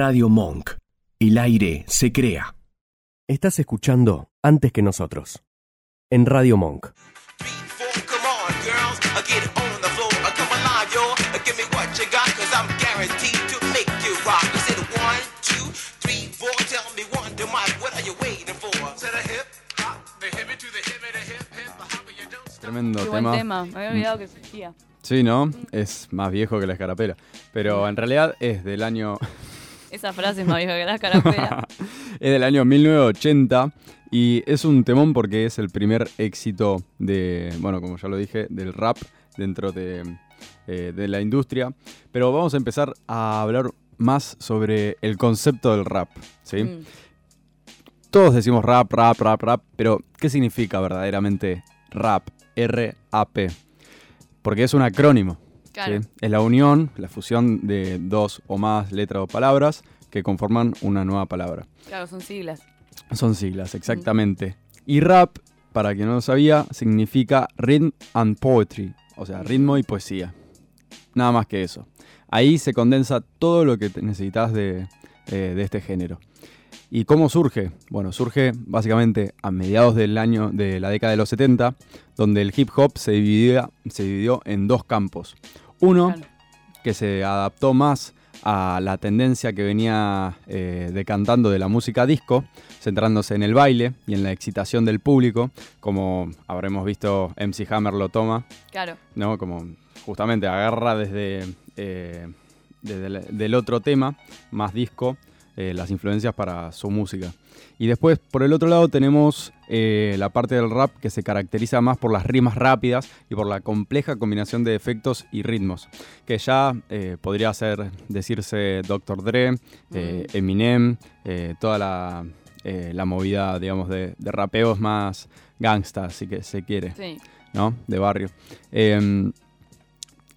Radio Monk. El aire se crea. Estás escuchando Antes que nosotros. En Radio Monk. Tremendo Qué buen tema. tema. Me había olvidado que existía. Sí, ¿no? Es más viejo que la escarapela. Pero en realidad es del año. Esa frase es más vieja que la carapela. es del año 1980 y es un temón porque es el primer éxito de, bueno, como ya lo dije, del rap dentro de, eh, de la industria. Pero vamos a empezar a hablar más sobre el concepto del rap, ¿sí? Mm. Todos decimos rap, rap, rap, rap, pero ¿qué significa verdaderamente rap? R-A-P. Porque es un acrónimo. Claro. ¿sí? Es la unión, la fusión de dos o más letras o palabras que conforman una nueva palabra. Claro, son siglas. Son siglas, exactamente. Y rap, para quien no lo sabía, significa rhythm and poetry, o sea, ritmo y poesía. Nada más que eso. Ahí se condensa todo lo que necesitas de, eh, de este género. ¿Y cómo surge? Bueno, surge básicamente a mediados del año de la década de los 70, donde el hip hop se, dividía, se dividió en dos campos. Uno, Claro. que se adaptó más a la tendencia que venía eh, decantando de la música disco, centrándose en el baile y en la excitación del público, como habremos visto MC Hammer lo toma, Claro. ¿no? Como justamente agarra desde, eh, desde el del otro tema, más disco, eh, las influencias para su música. Y después, por el otro lado, tenemos eh, la parte del rap que se caracteriza más por las rimas rápidas y por la compleja combinación de efectos y ritmos, que ya eh, podría ser, decirse Dr. Dre, eh, Eminem, toda la, la movida, digamos, de, de rapeos más gangsta, si que se quiere. Sí. ¿no? De barrio. Eh,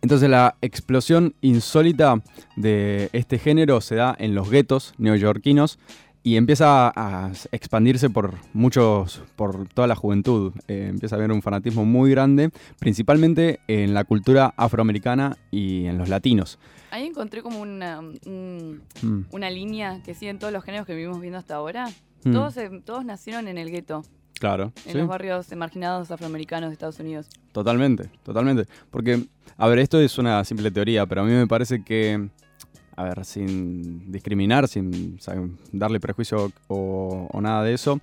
entonces la explosión insólita de este género se da en los guetos neoyorquinos y empieza a expandirse por muchos, por toda la juventud. Eh, empieza a haber un fanatismo muy grande, principalmente en la cultura afroamericana y en los latinos. Ahí encontré como una, un- Mm. una línea que siguen todos los géneros que vivimos viendo hasta ahora. Mm. Todos, todos nacieron en el gueto, Claro. en sí. los barrios marginados afroamericanos de Estados Unidos. Totalmente, totalmente. Porque, a ver, esto es una simple teoría, pero a mí me parece que, a ver, sin discriminar, sin o sea, darle prejuicio o, o nada de eso,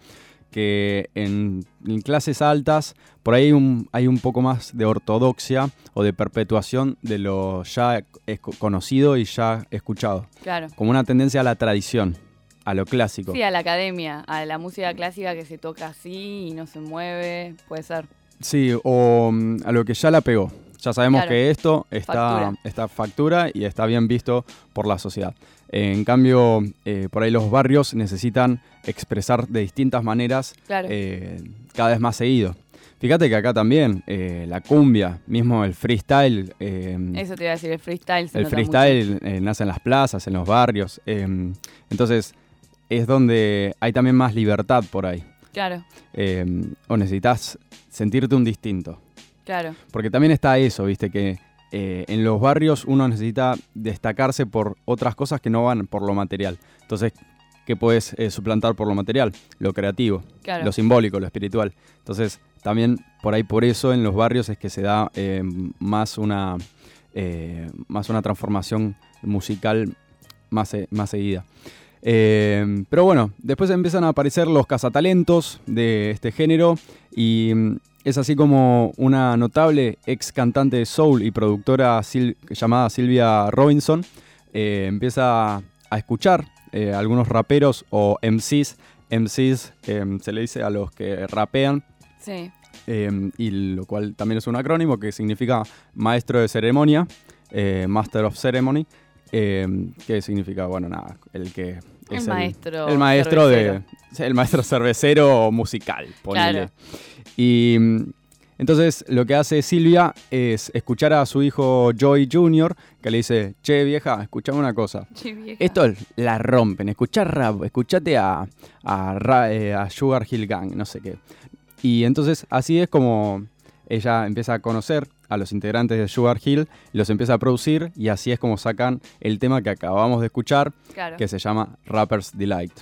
que en, en clases altas por ahí hay un, hay un poco más de ortodoxia o de perpetuación de lo ya conocido y ya escuchado. Claro. Como una tendencia a la tradición, a lo clásico. Sí, a la academia, a la música clásica que se toca así y no se mueve, puede ser. Sí, o mm, a lo que ya la pegó. Ya sabemos Claro. que esto está Factura. está factura y está bien visto por la sociedad. En cambio, eh, por ahí los barrios necesitan expresar de distintas maneras Claro. eh, cada vez más seguido. Fíjate que acá también eh, la cumbia, mismo el freestyle, eh, Eso te iba a decir, el freestyle. se el nota freestyle nace en las plazas, en los barrios. eh, entonces es donde hay también más libertad por ahí. Claro, eh, o necesitas sentirte un distinto. Claro. Porque también está eso, viste, que eh, en los barrios uno necesita destacarse por otras cosas que no van por lo material. Entonces, ¿qué puedes eh, suplantar por lo material? Lo creativo, Claro. lo simbólico, lo espiritual. Entonces, también por ahí por eso en los barrios es que se da eh, más, una, más una transformación musical más, más seguida. Eh, pero bueno, después empiezan a aparecer los cazatalentos de este género y es así como una notable ex cantante de soul y productora Sil- llamada Silvia Robinson eh, empieza a escuchar eh, algunos raperos o MCs. MCs eh, se le dice a los que rapean Sí, y lo cual también es un acrónimo que significa maestro de ceremonia, Master of Ceremony, que significa, bueno, nada, el que El es maestro el maestro de, cervecero. el maestro cervecero musical, ponele. Claro. Y entonces lo que hace Silvia es escuchar a su hijo Joy Jr., que le dice, che vieja, escuchame una cosa. Che, vieja. Esto la rompen, escuchá rap, escuchate a, eh, a Sugar Hill Gang, no sé qué. Y entonces así es como ella empieza a conocer a los integrantes de Sugar Hill los empieza a producir y así es como sacan el tema que acabamos de escuchar, Claro. que se llama Rapper's Delight.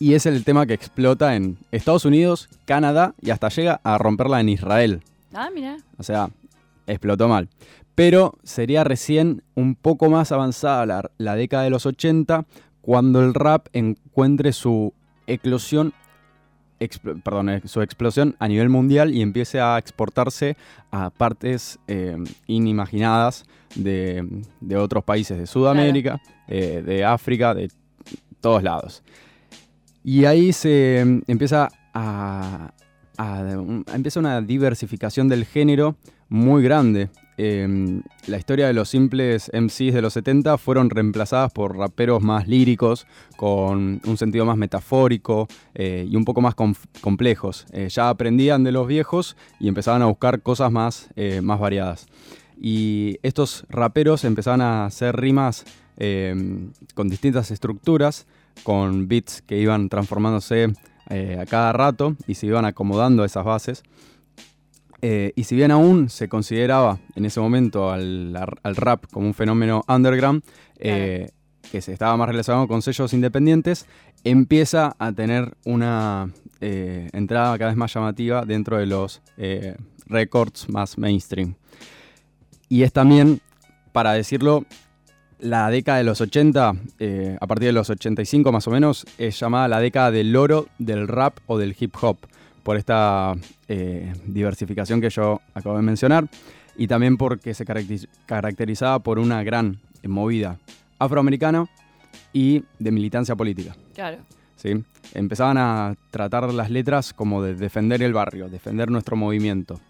Y es el tema que explota en Estados Unidos, Canadá y hasta llega a romperla en Israel. Ah, mira. O sea, explotó mal. Pero sería recién un poco más avanzada la, la década de los 80 cuando el rap encuentre su eclosión, perdón, eh, su explosión a nivel mundial y empiece a exportarse a partes eh, inimaginadas de, de otros países de Sudamérica, eh, de África, de todos lados. Y ahí se empieza a, empieza una diversificación del género muy grande. Eh, la historia de los simples MCs de los 70 fueron reemplazadas por raperos más líricos, con un sentido más metafórico eh, y un poco más complejos. Eh, ya aprendían de los viejos y empezaban a buscar cosas más, eh, más variadas. Y estos raperos empezaban a hacer rimas eh, con distintas estructuras, con beats que iban transformándose a cada rato y se iban acomodando a esas bases. Eh, y si bien aún se consideraba en ese momento al, al rap como un fenómeno underground, eh, que se estaba más relacionado con sellos independientes, empieza a tener una eh, entrada cada vez más llamativa dentro de los records más mainstream. Y es también, para decirlo, la década de los 80, eh, a partir de los 85 más o menos, es llamada la década del oro del rap o del hip hop, por esta eh, diversificación que yo acabo de mencionar, y también porque se caracteriz- caracterizaba por una gran movida afroamericana y de militancia política. Claro. ¿sí? Empezaban a tratar las letras como de defender el barrio, defender nuestro movimiento.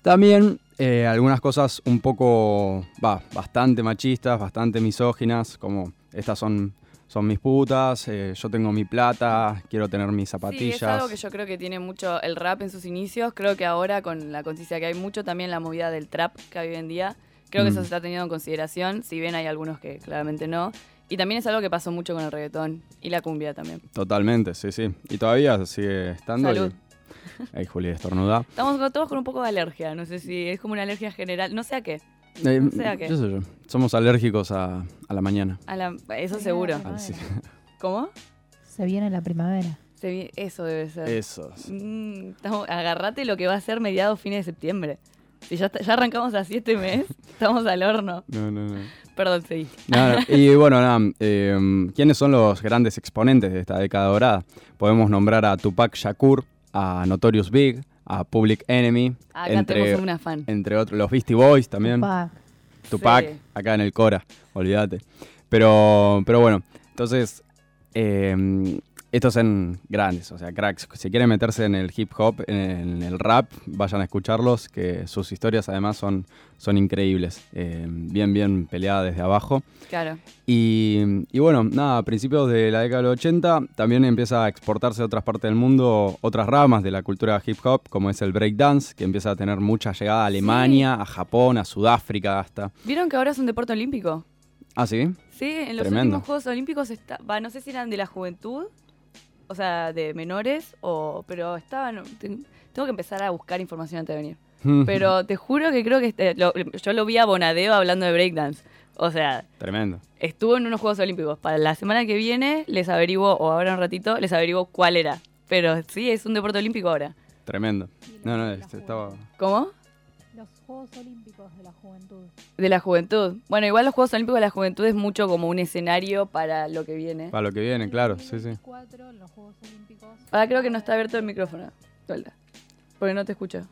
También eh, algunas cosas un poco, va, bastante machistas, bastante misóginas, como estas son, son mis putas, eh, yo tengo mi plata, quiero tener mis Sí, zapatillas. es algo que yo creo que tiene mucho el rap en sus inicios. Creo que ahora con la conciencia que hay mucho, también la movida del trap que hay hoy en día. Creo que eso Mm. se está teniendo en consideración, si bien hay algunos que claramente no. Y también es algo que pasó mucho con el reggaetón y la cumbia también. Totalmente, sí, sí. Y todavía sigue estando. y- Salud. Ahí Juli estornuda. Estamos todos con un poco de alergia, no sé si es como una alergia general, no sé a qué. Eh, No sé a qué. qué sé yo. Somos alérgicos a, a la mañana. A la- eso seguro. Ah, sí. ¿Cómo? Se viene la primavera. Se vi- eso debe ser. Eso. Mm, estamos- agarrate lo que va a ser mediados fines de septiembre. Si ya, arrancamos así este mes, estamos al horno. No, no, no. Perdón, seguí. No, no, Y bueno, nada, eh, ¿quiénes son los grandes exponentes de esta década dorada? Podemos nombrar a Tupac Shakur, a Notorious Big, a Public Enemy, Acá entre, tenemos una fan. entre otros, los Beastie Boys también. Tupac. Tupac, Sí. acá en el Cora, olvídate. Pero, pero bueno, entonces, eh, estos son grandes, o sea, cracks. Si quieren meterse en el hip hop, en el rap, vayan a escucharlos, que sus historias además son, son increíbles. Eh, bien, bien peleadas desde abajo. Claro. Y, y bueno, nada, a principios de la década del 80 también empieza a exportarse a otras partes del mundo otras ramas de la cultura hip hop, como es el breakdance, que empieza a tener mucha llegada a Alemania, a Japón, a Sudáfrica hasta. ¿Vieron que ahora es un deporte olímpico? Ah, sí. Sí, en los Tremendo. últimos Juegos Olímpicos está, no sé si eran de la juventud, o sea, de menores, o, pero estaban. te- Tengo que empezar a buscar información antes de venir. Pero te juro que creo que este- lo- yo lo vi a Bonadeo hablando de breakdance. O sea, Tremendo. estuvo en unos Juegos Olímpicos. Para la semana que viene les averiguo, o ahora un ratito, les averiguo cuál era. Pero sí, es un deporte olímpico ahora. Tremendo. No, no, este, estaba. ¿Cómo? Juegos Olímpicos de la Juventud. De la juventud. Bueno, igual los Juegos Olímpicos de la Juventud es mucho como un escenario para lo que viene. Para lo que viene, claro, sí, sí. 2024, los Juegos Olímpicos. Ahora creo que no está abierto el micrófono. Suelta. Porque no te escucho.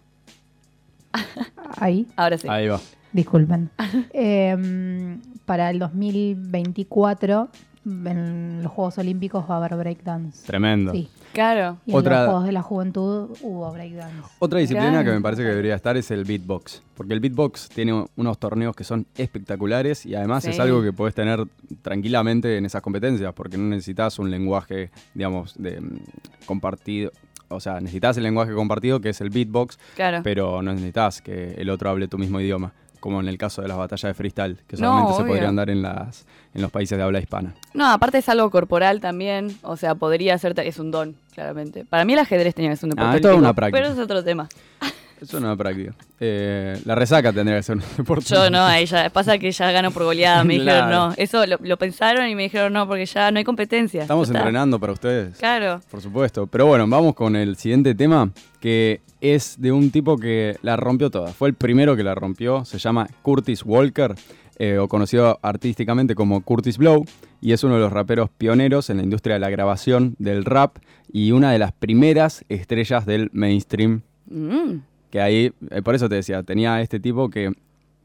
Ahí, Ahora sí. Ahí va. disculpen. Em, para el 2024, en los Juegos Olímpicos va a haber breakdance. Tremendo. Sí. Claro. Y en Otra- los Juegos de la Juventud hubo breakdance. Otra disciplina Claro. que me parece que debería estar es el beatbox. Porque el beatbox tiene unos torneos que son espectaculares y además es algo que puedes tener tranquilamente en esas competencias, porque no necesitas un lenguaje, digamos, de mm, compartido. O sea, necesitas el lenguaje compartido que es el beatbox, Claro. pero no necesitas que el otro hable tu mismo idioma, como en el caso de las batallas de freestyle, que No, solamente se podrían dar en, las, en los países de habla hispana. No, aparte es algo corporal también. O sea, podría ser. Es un don, claramente. Para mí el ajedrez tenía que ser un deporte Ah, es toda olímpico, una práctica. Pero es otro tema. Eso no es práctico. Eh, la resaca tendría que ser un deporte. Yo no, ahí ya, pasa que ya gano por goleada, me dijeron Claro. no. Eso lo, lo pensaron y me dijeron no, porque ya no hay competencia. Estamos está. entrenando para ustedes. Claro. Por supuesto. Pero bueno, vamos con el siguiente tema, que es de un tipo que la rompió toda. Fue el primero que la rompió. Se llama Curtis Walker, eh, o conocido artísticamente como Curtis Blow, y es uno de los raperos pioneros en la industria de la grabación, del rap, y una de las primeras estrellas del mainstream. Mm. Que ahí, eh, por eso te decía, tenía este tipo que.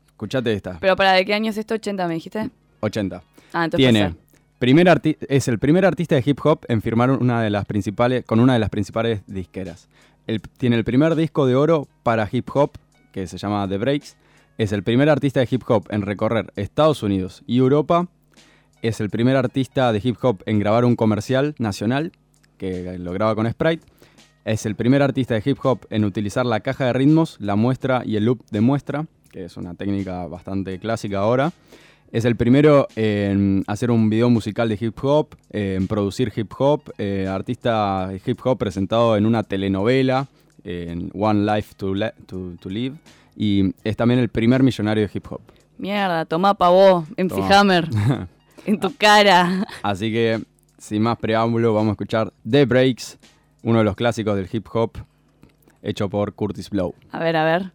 Escuchate esta, Pero para de qué año es esto, 80 me dijiste. 80. Ah, entonces Tiene primer arti- es el primer artista de hip hop en firmar una de las principales, con una de las principales disqueras. El- tiene el primer disco de oro para hip hop, que se llama The Breaks. Es el primer artista de hip hop en recorrer Estados Unidos y Europa. Es el primer artista de hip hop en grabar un comercial nacional, que lo graba con Sprite. Es el primer artista de hip hop en utilizar la caja de ritmos, la muestra y el loop de muestra, que es una técnica bastante clásica ahora. Es el primero en hacer un video musical de hip hop, en producir hip hop, eh, artista de hip hop presentado en una telenovela, en One Life to, Le- to- to Live, y es también el primer millonario de hip hop. Mierda, tomá pa' vos, MC. Hammer. en tu cara. Así que, sin más preámbulo, vamos a escuchar The Breaks, uno de los clásicos del hip hop, hecho por Curtis Blow. A ver, a ver.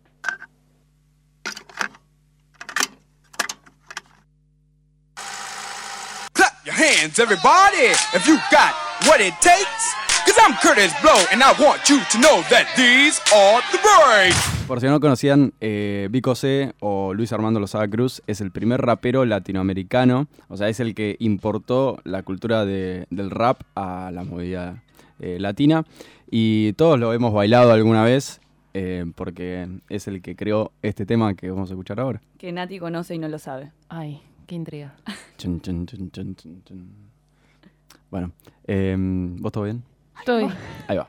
Clap your hands, everybody, if you got what it takes. Cause I'm Curtis Blow, and I want you to know that these are the breaks. Por si no conocían, eh, Vico C o Luis Armando Lozada Cruz es el primer rapero latinoamericano, o sea, es el que importó la cultura de- del rap a la movida eh, latina y todos lo hemos bailado alguna vez eh, porque es el que creó este tema que vamos a escuchar ahora. Que Nati conoce y no lo sabe. Ay, qué intriga. Chun, chun, chun, chun, chun, chun. Bueno, eh, ¿vos todo bien? Estoy. Ahí va.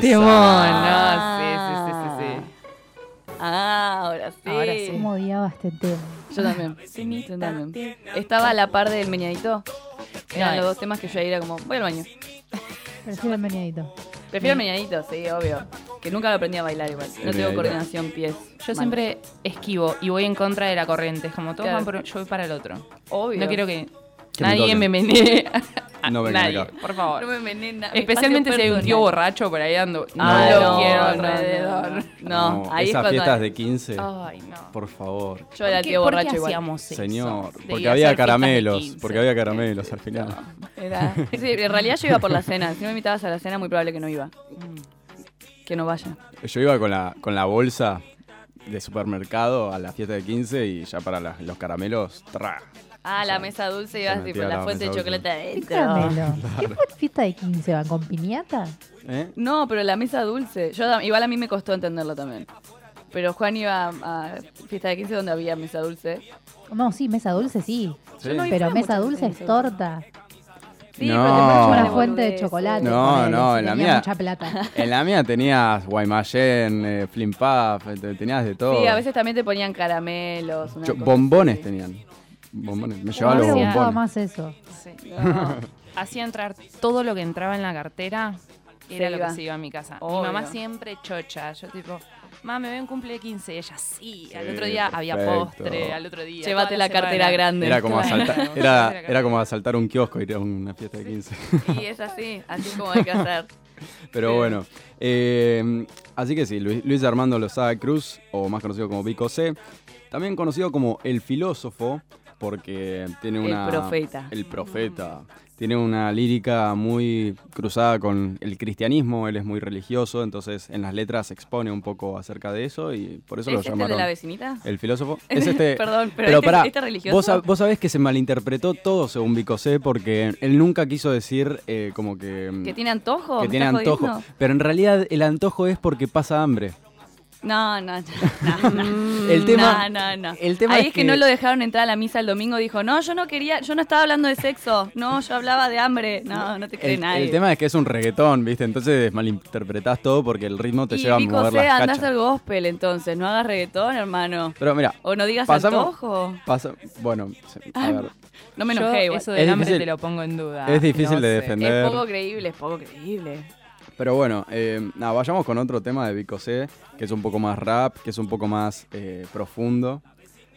Timón, no, sí, sí, sí, sí, sí. Ah, ahora sí. Ahora sí. ¿Cómo odiaba este tema? Yo también. Yo también. Estaba a la par del meñadito. Eran No, los dos temas que yo era como, voy al baño. Prefiero el meneadito. Prefiero el meñadito, sí, obvio. Que nunca lo aprendí a bailar igual. No tengo meñadito. coordinación pies. Yo siempre esquivo y voy en contra de la corriente. Es como todos Claro. van por un- yo voy para el otro. Obvio. No quiero que, Que me nadie toquen. me menee. No vengan nadie, acá. por favor. No me envenena. Especialmente si hay un tío borracho por ahí dando. No Ah, lo no, quiero no, alrededor. No, no, ahí es esas fiestas de 15, Ay, no. por favor. Yo era ¿Por qué- tío por qué borracho igual. hacíamos eso? Señor, Debía porque había caramelos, 15. porque había caramelos al final. Era- Sí, en realidad yo iba por la cena. Si no me invitabas a la cena, muy probable que no iba. Mm. Que no vaya. Yo iba con la, con la bolsa de supermercado a la fiesta de 15 y ya para los caramelos, tra. Ah, la mesa dulce ibas tipo la la fuente de chocolate ¿Qué adentro. caramelo? ¿Qué fue fiesta de 15? ¿Van con piñata? ¿Eh? No, pero la mesa dulce. Yo igual a mí me costó entenderlo también. Pero Juan iba a fiesta de 15 donde había mesa dulce. No, sí, mesa dulce sí. Sí. no Pero mesa dulce es torta. Sí, No. pero te Una fuente de chocolate. No, no, en la mía- mucha plata. En la mía tenías Guaymallén, eh, Flim Puff, eh, tenías de todo. Sí, a veces también te ponían caramelos. una Yo- cosa bombones así. tenían. Bombones. Me llevaba los bombones. más eso. Sí. No. Hacía entrar todo lo que entraba en la cartera. Era Se lo iba. que se iba a mi casa. Obvio. Mi mamá siempre chocha. Yo tipo, mamá, me veo un cumple de 15. Ella sí. Al Sí, otro día había postre. Al otro día. Llévate la cartera grande. Era como, Claro. asaltar, era, era como asaltar un kiosco ir a una fiesta de 15. Y es así, así es como hay que hacer. Pero Sí. bueno, eh, así que sí, Luis, Luis Armando Lozada Cruz, o más conocido como Vico C, también conocido como el filósofo, porque tiene El una... profeta. El profeta. Tiene una lírica muy cruzada con el cristianismo, él es muy religioso, entonces en las letras expone un poco acerca de eso y por eso ¿Es lo este el llamaron... de la vecinita? El filósofo. Es este. Perdón, pero este- pará, este religioso. Vos, sab- vos sabés que se malinterpretó todo según Vicosé porque él nunca quiso decir eh, como que. ¿Que tiene antojo? que ¿Me tiene antojo. jodiendo? Pero en realidad el antojo es porque pasa hambre. No, no, no, no, no. El tema- No, no, no. el tema Ahí es es que, que- no lo dejaron entrar a la misa el domingo. Dijo, no, yo no quería, yo no estaba hablando de sexo. No, yo hablaba de hambre. No, no te cree El, nadie. el tema es que es un reggaetón, ¿viste? Entonces malinterpretás todo porque el ritmo te y lleva a mover C, las andás cachas. al gospel entonces. No hagas reggaetón, hermano. Pero mira, O no digas pasamos- antojo. pasa, bueno, a ver, No me Yo enojé igual. eso del Es hambre difícil- te lo pongo en duda. es difícil No de sé. defender. Es poco creíble, es poco creíble. Pero bueno, eh, nada, vayamos con otro tema de Vico C, que es un poco más rap, que es un poco más eh, profundo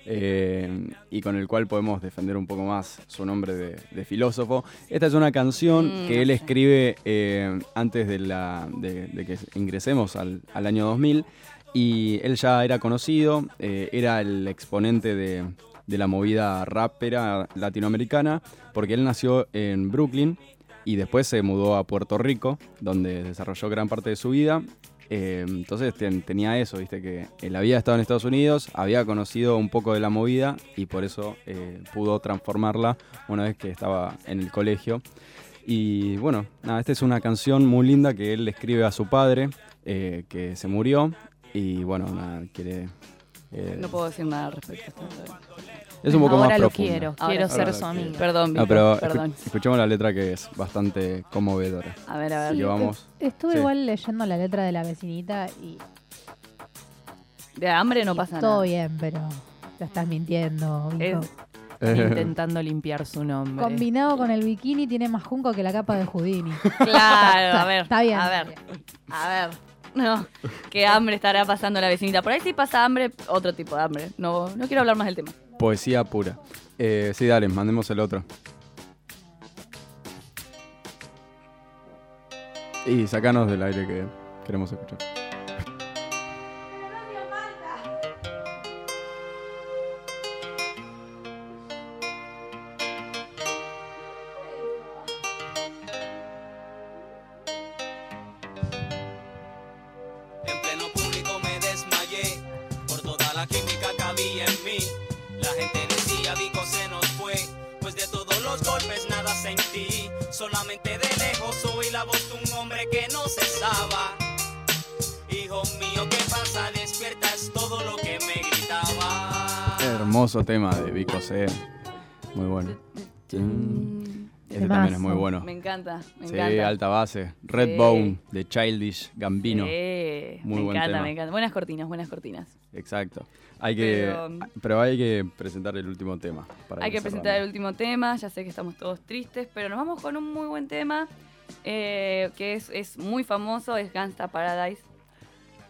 eh, y con el cual podemos defender un poco más su nombre de, de filósofo. Esta es una canción Mm, que él no sé. escribe eh, antes de, la, de, de que ingresemos al, al año 2000 y él ya era conocido, eh, era el exponente de, de la movida rapera latinoamericana, porque él nació en Brooklyn y después se mudó a Puerto Rico, donde desarrolló gran parte de su vida. Eh, entonces ten- tenía eso, viste, que él había estado en Estados Unidos, había conocido un poco de la movida y por eso eh, pudo transformarla una vez que estaba en el colegio. Y bueno, nada, esta es una canción muy linda que él escribe a su padre, eh, que se murió. Y bueno, nada, quiere. No puedo decir nada al respecto. Es un poco Ahora más lo profunda. quiero, Ahora quiero ser su quiero. Perdón, No, pero perdón. escuchemos la letra que es bastante conmovedora. A ver, a ver. que vamos. Estuve Sí. igual leyendo la letra de la vecinita y, De hambre no y pasa todo nada. bien, pero la estás mintiendo. Es- Intentando limpiar su nombre. Combinado con el bikini tiene más junco que la capa de Houdini. Claro, a ver. Está bien. A ver. A ver. No, qué hambre estará pasando la vecinita. Por ahí sí pasa hambre, otro tipo de hambre. No, no quiero hablar más del tema. Poesía pura. Eh, sí, dale, mandemos el otro. Y sacanos del aire que queremos escuchar. Solamente de lejos oí la voz de un hombre que no cesaba. Hijo mío, ¿qué pasa? Despiertas todo lo que me gritaba. Hermoso tema de Vico C. Muy bueno. Este también es muy bueno. Me encanta, me Sí, encanta. alta base. Red Sí. Bone de Childish Gambino. Sí, Muy me buen encanta, tema. me encanta. Buenas cortinas, buenas cortinas. Exacto. Hay que, Pero- pero, hay que presentar el último tema. para Hay que presentar el último tema, ya sé que estamos todos tristes, pero nos vamos con un muy buen tema eh, que es, es muy famoso, es Gangsta Paradise.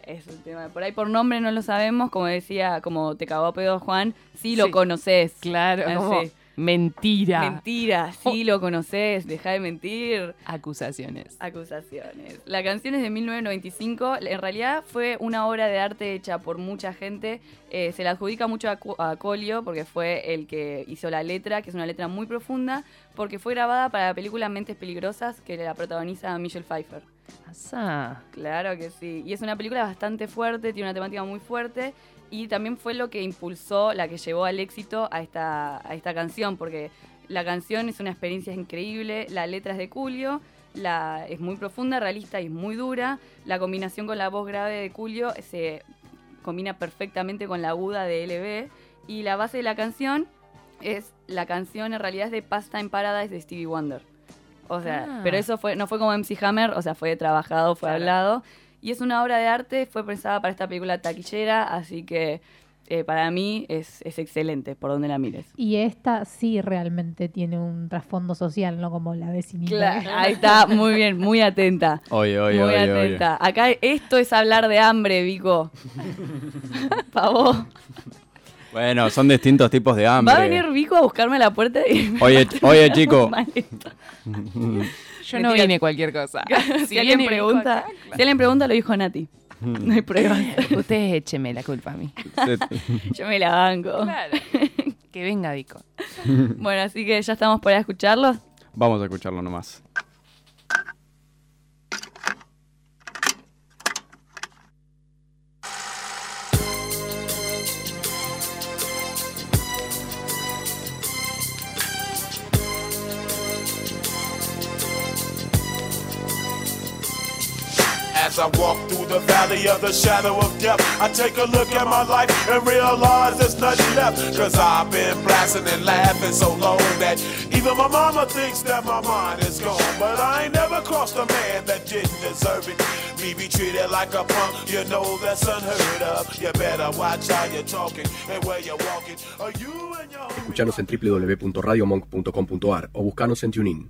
Es un tema, por ahí por nombre no lo sabemos, como decía, como te cagó a pedo Juan, sí lo Sí. conoces. Claro, Ah, como sí. Mentira. Mentira, sí lo conoces, deja de mentir. Acusaciones. Acusaciones. La canción es de 1995. En realidad fue una obra de arte hecha por mucha gente. Eh, se la adjudica mucho a, Colio porque fue el que hizo la letra, que es una letra muy profunda, porque fue grabada para la película Mentes Peligrosas que la protagoniza Michelle Pfeiffer. Asá. Claro que sí. Y es una película bastante fuerte, tiene una temática muy fuerte. Y también fue lo que impulsó, la que llevó al éxito a esta, a esta canción, porque la canción es una experiencia increíble, la letra es de Julio, la, es muy profunda, realista y muy dura. La combinación con la voz grave de Julio se combina perfectamente con la aguda de LB. Y la base de la canción es, la canción en realidad es de Pastime Paradise de Stevie Wonder. O sea, Ah. pero eso fue, no fue como MC Hammer, o sea, fue trabajado, fue Claro. hablado. Y es una obra de arte, fue pensada para esta película taquillera, así que eh, para mí es, es excelente, por donde la mires. Y esta sí realmente tiene un trasfondo social, no como la vecinita. Claro, ahí está, muy bien, muy atenta. Oye, oye, muy oye, oye. atenta. Acá esto es hablar de hambre, Vico. Pavo. Bueno, son distintos tipos de hambre. Va a venir Vico a buscarme a la puerta y... Oye, oye, chico. Yo no vine cualquier cosa. si, alguien pregunta, si alguien pregunta, lo dijo Nati. No hay pruebas. Ustedes écheme la culpa a mí. Yo me la banco. Claro. Que venga Vico. Bueno, así que ya estamos para escucharlo. Vamos a escucharlo nomás. As I walk through the valley of the shadow of death, I take a look at my life and realize there's nothing left. Cause I've been blasting and laughing so long that even my mama thinks that my mind is gone. But I ain't never crossed a man that didn't deserve it. Me be treated like a punk, you know that's unheard of. You better watch how you're talking and where you're walking. Or you and your Escuchanos en www.radiomonk.com.ar o buscanos en TuneIn.